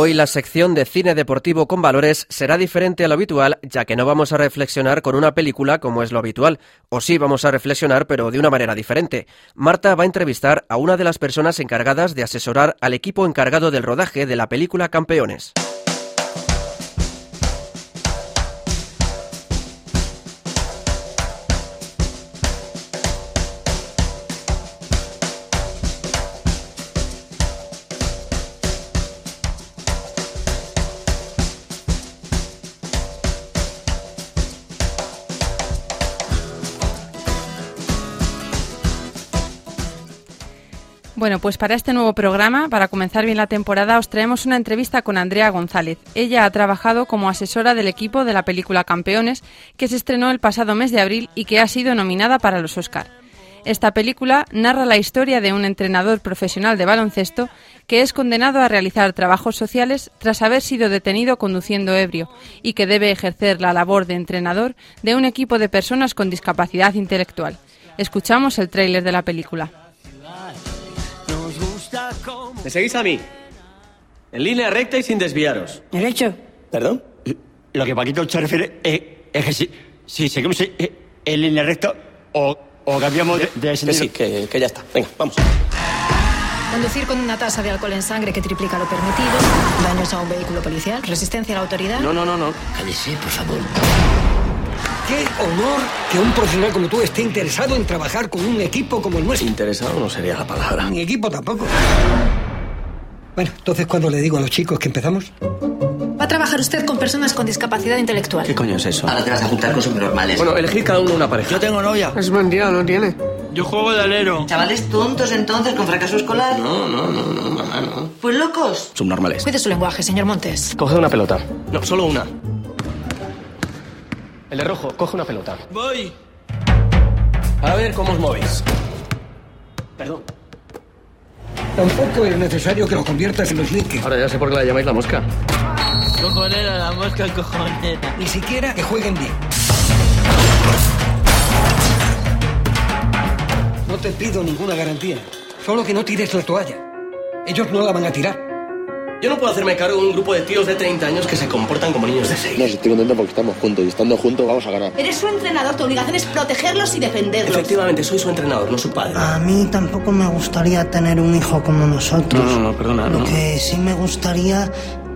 Hoy la sección de cine deportivo con valores será diferente a lo habitual, ya que no vamos a reflexionar con una película como es lo habitual, o sí vamos a reflexionar pero de una manera diferente. Marta va a entrevistar a una de las personas encargadas de asesorar al equipo encargado del rodaje de la película Campeones. Bueno, pues para este nuevo programa, para comenzar bien la temporada, os traemos una entrevista con Andrea González. Ella ha trabajado como asesora del equipo de la película Campeones, que se estrenó el pasado mes de abril y que ha sido nominada para los Oscar. Esta película narra la historia de un entrenador profesional de baloncesto que es condenado a realizar trabajos sociales tras haber sido detenido conduciendo ebrio y que debe ejercer la labor de entrenador de un equipo de personas con discapacidad intelectual. Escuchamos el tráiler de la película. ¿Me seguís a mí? En línea recta y sin desviaros. ¿Derecho? ¿Perdón? Lo que Paquito se refiere es, que si, si seguimos en línea recta o, o cambiamos de, de Que sí, que, que ya está. Venga, vamos. Conducir con una tasa de alcohol en sangre que triplica lo permitido, daños a un vehículo policial, resistencia a la autoridad. No, no, no, no. Cállese, por favor. Qué honor que un profesional como tú esté interesado en trabajar con un equipo como el nuestro. Interesado no sería la palabra. Ni equipo tampoco. Bueno, entonces, ¿cuándo le digo a los chicos que empezamos? Va a trabajar usted con personas con discapacidad intelectual. ¿Qué coño es eso? Ahora te vas a juntar con subnormales. Bueno, elegir cada uno una pareja. Yo tengo novia. Es mentira, no tiene. Yo juego de alero. ¿Chavales tontos entonces con fracaso escolar? No, no, no, no, mamá, no. Pues locos. Subnormales. Cuide su lenguaje, señor Montes. Coge una pelota. No, solo una. El de rojo, coge una pelota. Voy. A ver cómo os movéis. Perdón. Tampoco es necesario que lo conviertas en los links. Ahora ya sé por qué la llamáis la mosca. Cojonera, la mosca cojonera. Ni siquiera que jueguen bien. No te pido ninguna garantía. Solo que no tires la toalla. Ellos no la van a tirar. Yo no puedo hacerme cargo de un grupo de tíos de 30 años que se comportan como niños de 6. No, estoy contento porque estamos juntos y estando juntos vamos a ganar. Eres su entrenador, tu obligación es protegerlos y defenderlos. Efectivamente, soy su entrenador, no su padre. A mí tampoco me gustaría tener un hijo como nosotros. No, no, no, perdona. Lo no. que sí me gustaría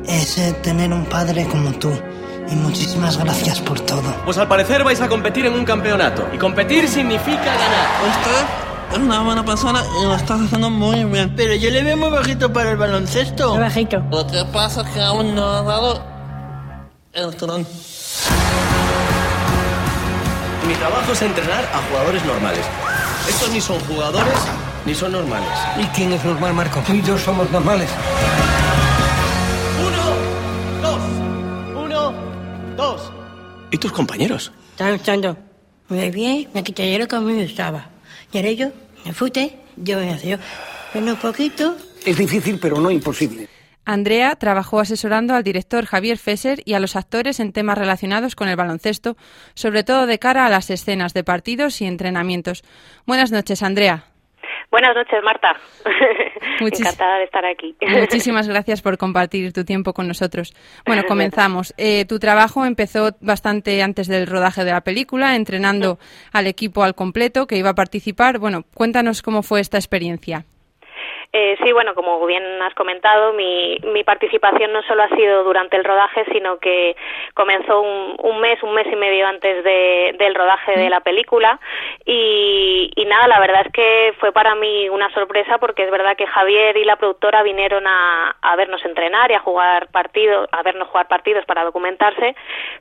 es eh, tener un padre como tú. Y muchísimas gracias por todo. Pues al parecer vais a competir en un campeonato. Y competir significa ganar. Usted es una buena persona y lo estás haciendo muy bien. Pero yo le veo muy bajito para el baloncesto. Muy bajito. Lo que pasa es que aún no ha dado el tron. mi trabajo es entrenar a jugadores normales. Estos ni son jugadores ni son normales. ¿Y quién es normal, Marco? Tú y yo somos normales. Uno, dos, uno, dos. ¿Y tus compañeros? Estaba echando muy bien, me quité lo que a yo me fute, yo me hace yo. Bueno, un poquito. Es difícil, pero no imposible. Andrea trabajó asesorando al director Javier Fesser y a los actores en temas relacionados con el baloncesto, sobre todo de cara a las escenas de partidos y entrenamientos. Buenas noches, Andrea. Buenas noches, Marta. Muchis- Encantada de estar aquí. Muchísimas gracias por compartir tu tiempo con nosotros. Bueno, comenzamos. Eh, tu trabajo empezó bastante antes del rodaje de la película, entrenando al equipo al completo que iba a participar. Bueno, cuéntanos cómo fue esta experiencia. Eh, sí, bueno, como bien has comentado, mi, mi participación no solo ha sido durante el rodaje, sino que comenzó un, un mes, un mes y medio antes de- del rodaje de la película. Y, y nada, la verdad es que fue para mí una sorpresa porque es verdad que Javier y la productora vinieron a, a vernos entrenar y a jugar partidos, a vernos jugar partidos para documentarse,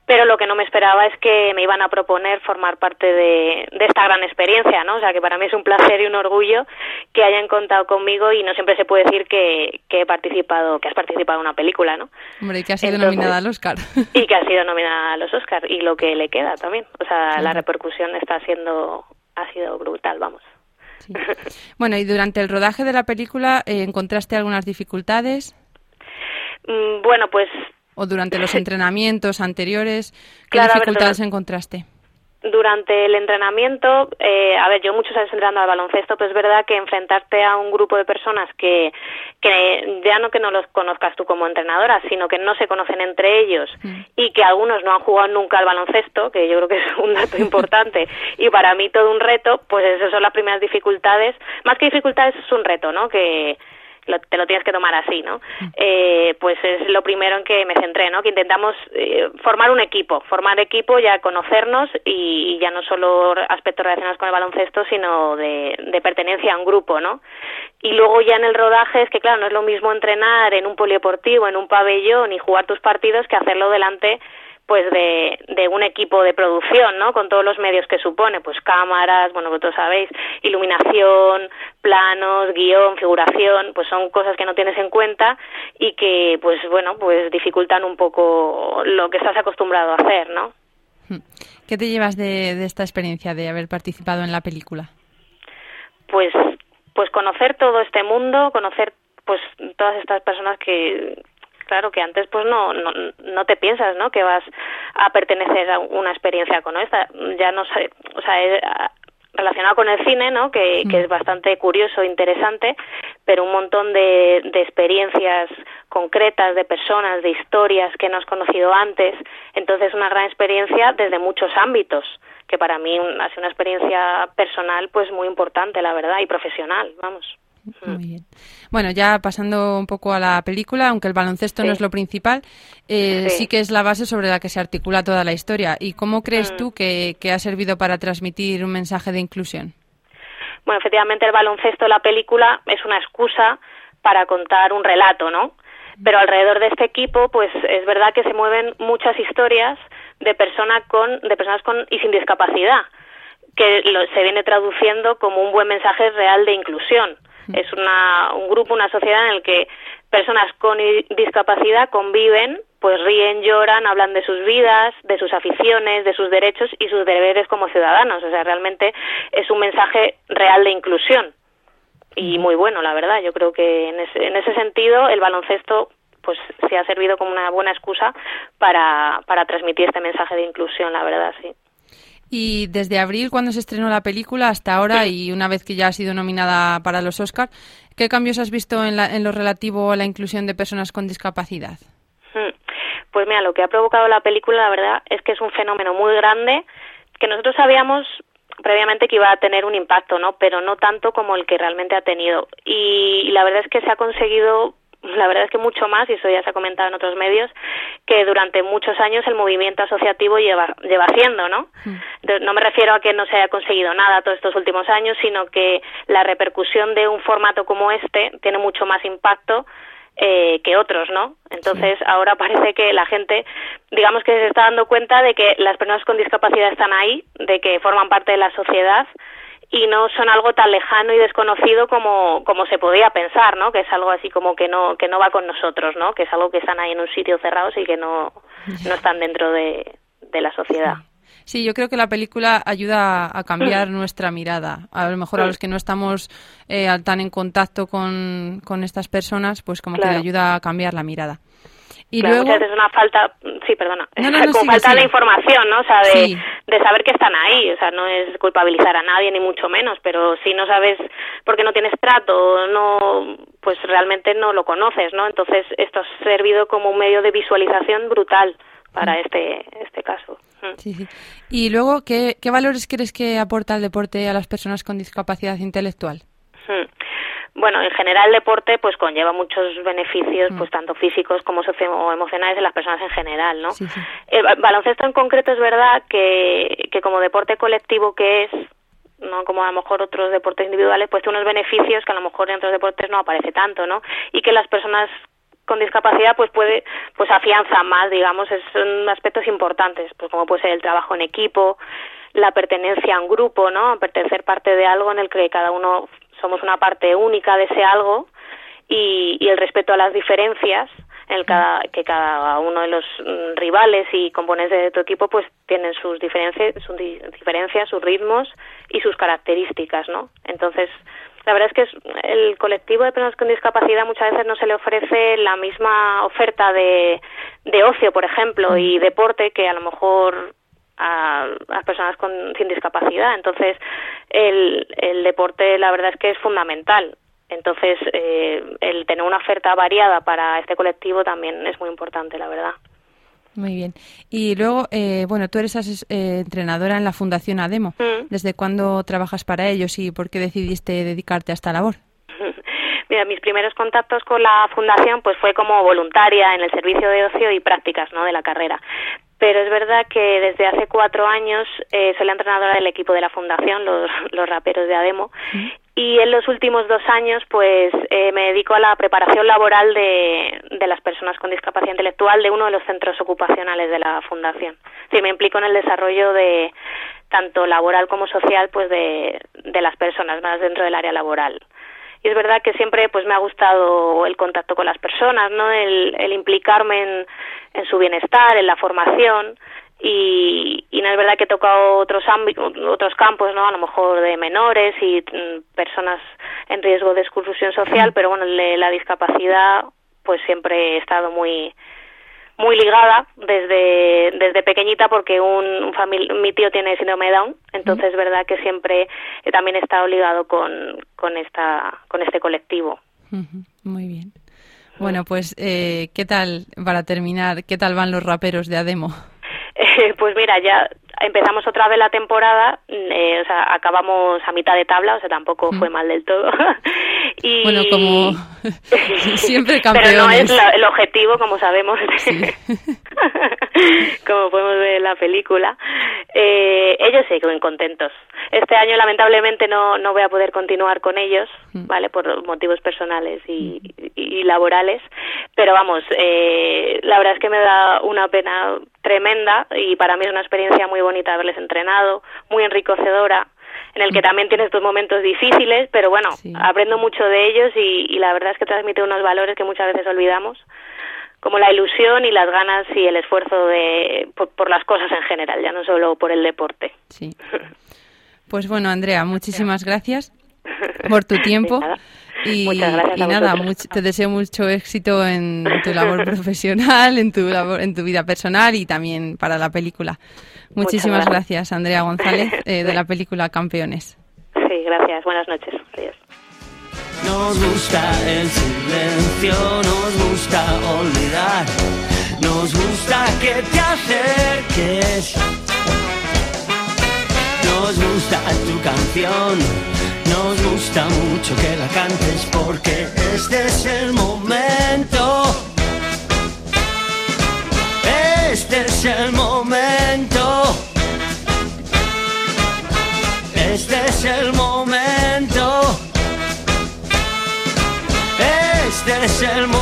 pero lo que no me esperaba es que me iban a proponer formar parte de, de esta gran experiencia, ¿no? O sea, que para mí es un placer y un orgullo que hayan contado conmigo y no siempre se puede decir que, que he participado, que has participado en una película, ¿no? Hombre, y que ha sido Entonces- nominada al Oscar. Y que ha sido nominada a los Oscars y lo que le queda también. O sea, la repercusión está siendo, ha sido brutal, vamos. Bueno, y durante el rodaje de la película, eh, ¿encontraste algunas dificultades? Mm, Bueno, pues ¿O durante los entrenamientos anteriores? ¿Qué Claro, a ver, dificultades encontraste? Durante el entrenamiento, eh, a ver, yo muchos años entrenando al baloncesto, pero es verdad que enfrentarte a un grupo de personas que, que ya no que no los conozcas tú como entrenadora, sino que no se conocen entre ellos y que algunos no han jugado nunca al baloncesto, que yo creo que es un dato importante, y para mí todo un reto, pues esas son las primeras dificultades. Más que dificultades es un reto, ¿no? Que, lo- te lo tienes que tomar así, ¿no? Eh, pues es lo primero en que me centré, ¿no? Que intentamos eh, formar un equipo, formar equipo, ya conocernos y, ya no solo aspectos relacionados con el baloncesto, sino de, de pertenencia a un grupo, ¿no? Y luego ya en el rodaje es que, claro, no es lo mismo entrenar en un polideportivo, en un pabellón y jugar tus partidos que hacerlo delante pues de, de un equipo de producción, ¿no? Con todos los medios que supone, pues cámaras, bueno, vosotros sabéis, iluminación, planos, guion, figuración, pues son cosas que no tienes en cuenta y que, pues bueno, pues dificultan un poco lo que estás acostumbrado a hacer, ¿no? ¿Qué te llevas de, de esta experiencia de haber participado en la película? Pues, pues conocer todo este mundo, conocer pues todas estas personas que claro que antes pues no, no no te piensas no que vas a pertenecer a una experiencia como esta. Ya no sé o sea es, relacionado con el cine no que, que es bastante curioso interesante pero un montón de, de experiencias concretas de personas de historias que no has conocido antes. Entonces una gran experiencia desde muchos ámbitos que para mí ha sido una experiencia personal pues muy importante la verdad y profesional vamos Muy bien. Bueno, ya pasando un poco a la película, aunque el baloncesto no es lo principal, eh, Sí. sí. que es la base sobre la que se articula toda la historia. ¿Y cómo crees Mm. tú que, que ha servido para transmitir un mensaje de inclusión? Bueno, efectivamente el baloncesto, la película, es una excusa para contar un relato, ¿no? Pero alrededor de este equipo, pues es verdad que se mueven muchas historias de personas con, de personas con y sin discapacidad, que lo- se viene traduciendo como un buen mensaje real de inclusión. Es una, un grupo, una sociedad en el que personas con discapacidad conviven, pues ríen, lloran, hablan de sus vidas, de sus aficiones, de sus derechos y sus deberes como ciudadanos. O sea, realmente es un mensaje real de inclusión y muy bueno, la verdad. Yo creo que en ese, en ese sentido el baloncesto pues se ha servido como una buena excusa para, para transmitir este mensaje de inclusión, la verdad, sí. Y desde abril, cuando se estrenó la película, hasta ahora, y una vez que ya ha sido nominada para los Oscar, ¿qué cambios has visto en, la- en lo relativo a la inclusión de personas con discapacidad? Mm. Pues mira, lo que ha provocado la película, la verdad, es que es un fenómeno muy grande que nosotros sabíamos previamente que iba a tener un impacto, ¿no? Pero no tanto como el que realmente ha tenido. Y, la verdad es que se ha conseguido, la verdad es que mucho más, y eso ya se ha comentado en otros medios, que durante muchos años el movimiento asociativo lleva, lleva haciendo, ¿no? Entonces, no me refiero a que no se haya conseguido nada todos estos últimos años, sino que la repercusión de un formato como este tiene mucho más impacto eh, que otros, ¿no? Entonces ahora parece que la gente, digamos que se está dando cuenta de que las personas con discapacidad están ahí, de que forman parte de la sociedad y no son algo tan lejano y desconocido como, como se podía pensar, ¿no? Que es algo así como que no, que no va con nosotros, ¿no? Que es algo que están ahí en un sitio cerrados y que no, no están dentro de, de la sociedad. Sí, yo creo que la película ayuda a cambiar nuestra mirada. A lo mejor a los que no estamos eh, tan en contacto con, con estas personas, pues como que Claro. le ayuda a cambiar la mirada. Y Claro, luego, muchas veces una falta, sí, perdona, No, no, no, como sigue, falta de información, ¿no? O sea, de, Sí. de saber que están ahí, o sea, no es culpabilizar a nadie ni mucho menos, pero si no sabes por qué no tienes trato, no, pues realmente no lo conoces, ¿no? Entonces esto ha servido como un medio de visualización brutal para este este caso. Mm. sí, sí. y luego ¿qué, ¿qué valores crees que aporta el deporte a las personas con discapacidad intelectual? Mm. Bueno, en general el deporte pues conlleva muchos beneficios, pues tanto físicos como socio o emocionales en las personas en general, ¿no? El ba- baloncesto en concreto es verdad que, que como deporte colectivo que es, no como a lo mejor otros deportes individuales, pues tiene unos beneficios que a lo mejor en otros deportes no aparece tanto, ¿no? Y que las personas con discapacidad pues puede pues afianza más digamos es- son aspectos importantes pues como puede ser el trabajo en equipo la pertenencia a un grupo no pertenecer parte de algo en el que cada uno somos una parte única de ese algo y, y el respeto a las diferencias en el cada, que cada uno de los mm, rivales y componentes de tu equipo pues tienen sus diferencias, sus di- diferencias, sus ritmos y sus características, ¿no? Entonces, la verdad es que el colectivo de personas con discapacidad muchas veces no se le ofrece la misma oferta de, de ocio, por ejemplo, y deporte que a lo mejor a las personas con, sin discapacidad. Entonces, el, el deporte la verdad es que es fundamental. Entonces, eh, el tener una oferta variada para este colectivo también es muy importante, la verdad. Muy bien. Y luego, eh, bueno, tú eres ases- eh, entrenadora en la Fundación ADEMO. Mm. ¿Desde cuándo trabajas para ellos y por qué decidiste dedicarte a esta labor? Mira, mis primeros contactos con la fundación pues fue como voluntaria en el servicio de ocio y prácticas ¿no? de la carrera. Pero es verdad que desde hace cuatro años eh, soy la entrenadora del equipo de la fundación, los, raperos de Ademo, y en los últimos dos años pues eh, me dedico a la preparación laboral de, de las personas con discapacidad intelectual de uno de los centros ocupacionales de la fundación. Sí, me implico en el desarrollo de tanto laboral como social pues de, de las personas más dentro del área laboral y es verdad que siempre pues me ha gustado el contacto con las personas no el, el implicarme en, su bienestar en la formación. Y, y no es verdad que he tocado otros ámbitos otros campos no a lo mejor de menores y mm, personas en riesgo de exclusión social pero bueno la discapacidad pues siempre he estado muy muy ligada desde desde pequeñita porque un, un famili- mi tío tiene síndrome de Down entonces es verdad que siempre he también he estado ligado con con esta con este colectivo Muy bien. Bueno, pues, eh, ¿qué tal, para terminar, qué tal van los raperos de Ademo? Eh, pues mira ya empezamos otra vez la temporada eh, o sea acabamos a mitad de tabla o sea tampoco fue mal del todo. Y Bueno, como siempre pero no campeones. es la- el objetivo como sabemos como podemos ver en la película. Eh, ellos siguen contentos. Este año lamentablemente no no voy a poder continuar con ellos vale por motivos personales y, y laborales. Pero vamos eh, la verdad es que me da una pena tremenda y para mí es una experiencia muy bonita haberles entrenado muy enriquecedora en el que también tienes tus momentos difíciles, pero bueno, aprendo mucho de ellos y, y la verdad es que transmite unos valores que muchas veces olvidamos, como la ilusión y las ganas y el esfuerzo de, por, por las cosas en general, ya no solo por el deporte. Sí. Pues bueno, Andrea, muchísimas gracias por tu tiempo. Y, Muchas gracias y a nada, much- te deseo mucho éxito en tu labor profesional, en tu labor, en tu vida personal y también para la película. Muchísimas gracias. gracias, Andrea González, eh, de la película Campeones. Sí, gracias. Buenas noches. Adiós. Nos gusta el silencio, nos gusta olvidar, nos gusta que te acerques. Nos gusta tu canción, nos gusta mucho que la cantes porque este es el momento. Este es el momento. Este es el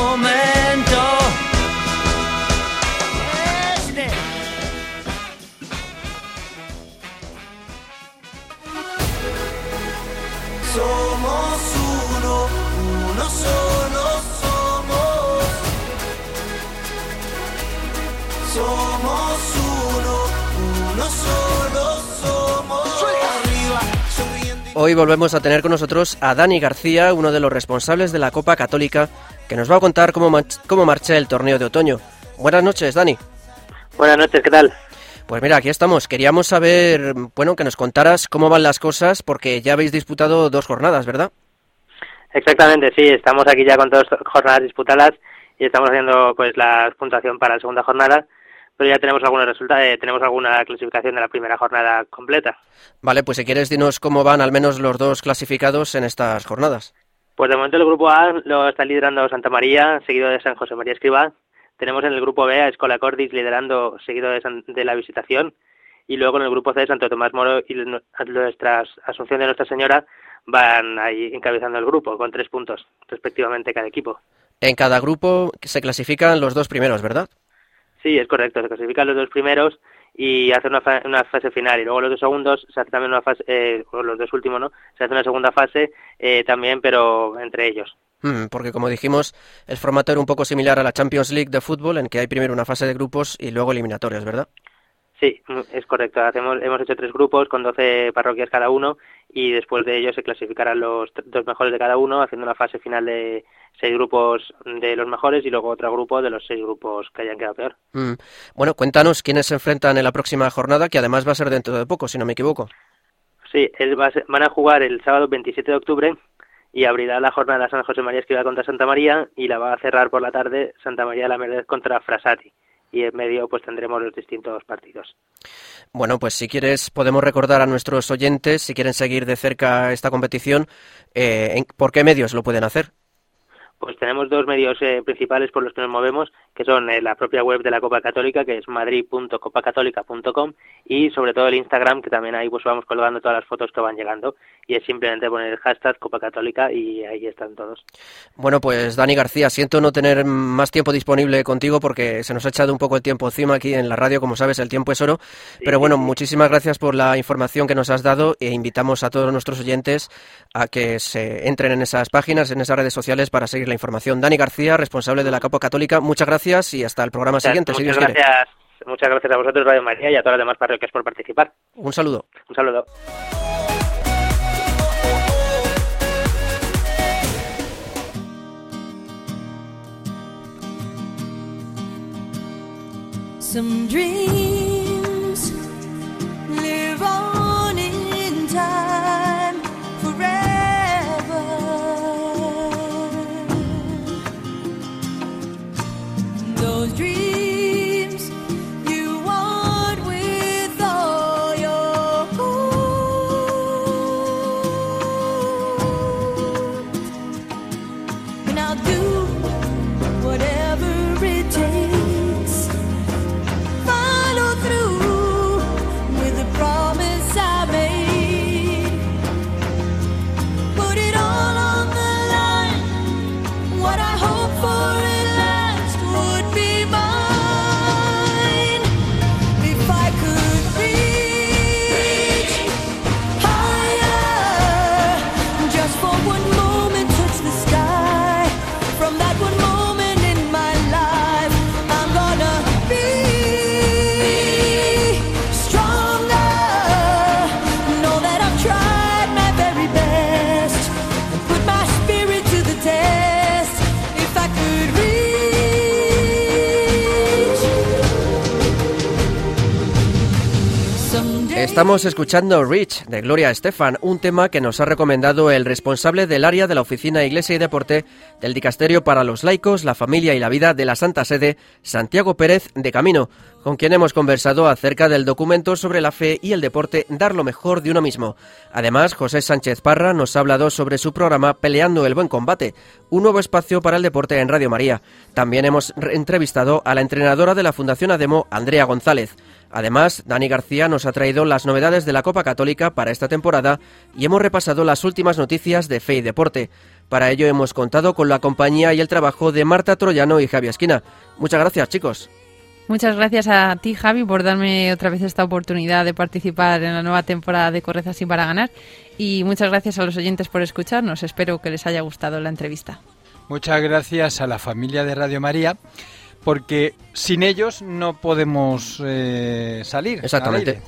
Hoy volvemos a tener con nosotros a Dani García, uno de los responsables de la Copa Católica, que nos va a contar cómo, cómo marcha el torneo de otoño. Buenas noches, Dani. Buenas noches, ¿qué tal? Pues mira, aquí estamos. Queríamos saber, bueno, que nos contaras cómo van las cosas, porque ya habéis disputado dos jornadas, ¿verdad? Exactamente, sí, estamos aquí ya con dos jornadas disputadas y estamos haciendo pues la puntuación para la segunda jornada, pero ya tenemos algunos resultados, eh, tenemos alguna clasificación de la primera jornada completa. Vale, pues si quieres dinos cómo van al menos los dos clasificados en estas jornadas. Pues de momento el grupo A lo está liderando Santa María, seguido de San José María Escribá. Tenemos en el grupo B a Escola Cordis liderando, seguido de, San- de la Visitación. Y luego en el grupo C, Santo Tomás Moro y nu- nuestra Asunción de Nuestra Señora van ahí encabezando el grupo con tres puntos respectivamente cada equipo. En cada grupo se clasifican los dos primeros, ¿verdad? Sí, es correcto. Se clasifican los dos primeros y hacen una, fa- una fase final. Y luego los dos segundos se hace también una fase, eh, los dos últimos, ¿no? Se hace una segunda fase eh, también, pero entre ellos. Mm, porque como dijimos, el formato era un poco similar a la Champions League de fútbol, en que hay primero una fase de grupos y luego eliminatorios, ¿verdad? Sí, es correcto. Hacemos, hemos hecho tres grupos con 12 parroquias cada uno y después de ellos se clasificarán los dos mejores de cada uno, haciendo una fase final de seis grupos de los mejores y luego otro grupo de los seis grupos que hayan quedado peor. Mm. Bueno, cuéntanos quiénes se enfrentan en la próxima jornada, que además va a ser dentro de poco, si no me equivoco. Sí, él va a ser- van a jugar el sábado 27 de octubre y abrirá la jornada San José María Escriba contra Santa María y la va a cerrar por la tarde Santa María de la Merced contra Frasati. Y en medio pues tendremos los distintos partidos. Bueno, pues si quieres podemos recordar a nuestros oyentes, si quieren seguir de cerca esta competición, eh, ¿por qué medios lo pueden hacer? Pues tenemos dos medios eh, principales por los que nos movemos, que son eh, la propia web de la Copa Católica, que es madrid.copacatólica.com, y sobre todo el Instagram, que también ahí pues vamos colgando todas las fotos que van llegando, y es simplemente poner el hashtag Copa Católica y ahí están todos. Bueno, pues Dani García, siento no tener más tiempo disponible contigo porque se nos ha echado un poco el tiempo encima aquí en la radio, como sabes, el tiempo es oro. Pero bueno, muchísimas gracias por la información que nos has dado e invitamos a todos nuestros oyentes a que se entren en esas páginas, en esas redes sociales para seguir la información. Dani García, responsable de la Copa Católica, muchas gracias y hasta el programa Muchas- siguiente, si Dios muchas quiere. gracias, muchas gracias a vosotros, Radio María, y a todas las demás parroquias por participar. Un saludo. Un saludo. Some dreams live on in time Those dreams Estamos escuchando Rich de Gloria Estefan, un tema que nos ha recomendado el responsable del área de la Oficina Iglesia y Deporte del Dicasterio para los Laicos, la Familia y la Vida de la Santa Sede, Santiago Pérez de Camino, con quien hemos conversado acerca del documento sobre la fe y el deporte Dar lo mejor de uno mismo. Además, José Sánchez Parra nos ha hablado sobre su programa Peleando el Buen Combate, un nuevo espacio para el deporte en Radio María. También hemos re- entrevistado a la entrenadora de la Fundación Ademo, Andrea González. Además, Dani García nos ha traído las novedades de la Copa Católica para esta temporada y hemos repasado las últimas noticias de Fe y Deporte. Para ello hemos contado con la compañía y el trabajo de Marta Troyano y Javier Esquina. Muchas gracias, chicos. Muchas gracias a ti, Javi, por darme otra vez esta oportunidad de participar en la nueva temporada de Correza así para ganar. Y muchas gracias a los oyentes por escucharnos. Espero que les haya gustado la entrevista. Muchas gracias a la familia de Radio María, porque sin ellos no podemos eh, salir. Exactamente.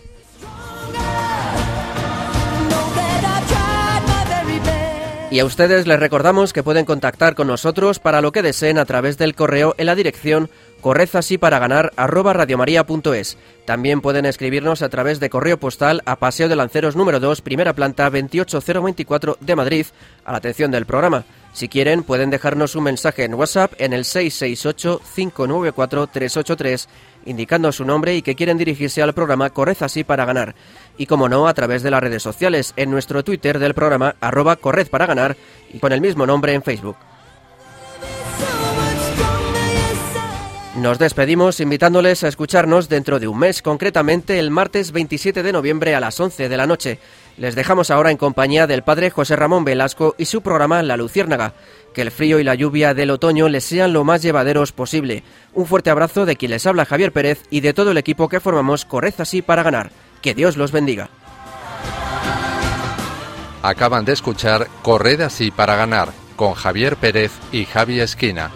Y a ustedes les recordamos que pueden contactar con nosotros para lo que deseen a través del correo en la dirección correzasiparaгаnar arroba radiomaria.es. También pueden escribirnos a través de correo postal a Paseo de Lanceros número 2, primera planta 28024 de Madrid, a la atención del programa. Si quieren, pueden dejarnos un mensaje en WhatsApp en el 668-594-383, indicando su nombre y que quieren dirigirse al programa Corred así para ganar. Y como no, a través de las redes sociales, en nuestro Twitter del programa arroba Corred para ganar y con el mismo nombre en Facebook. Nos despedimos invitándoles a escucharnos dentro de un mes, concretamente el martes 27 de noviembre a las 11 de la noche. Les dejamos ahora en compañía del padre José Ramón Velasco y su programa La Luciérnaga. Que el frío y la lluvia del otoño les sean lo más llevaderos posible. Un fuerte abrazo de quien les habla Javier Pérez y de todo el equipo que formamos Corred así para ganar. Que Dios los bendiga. Acaban de escuchar Corred así para ganar con Javier Pérez y Javi Esquina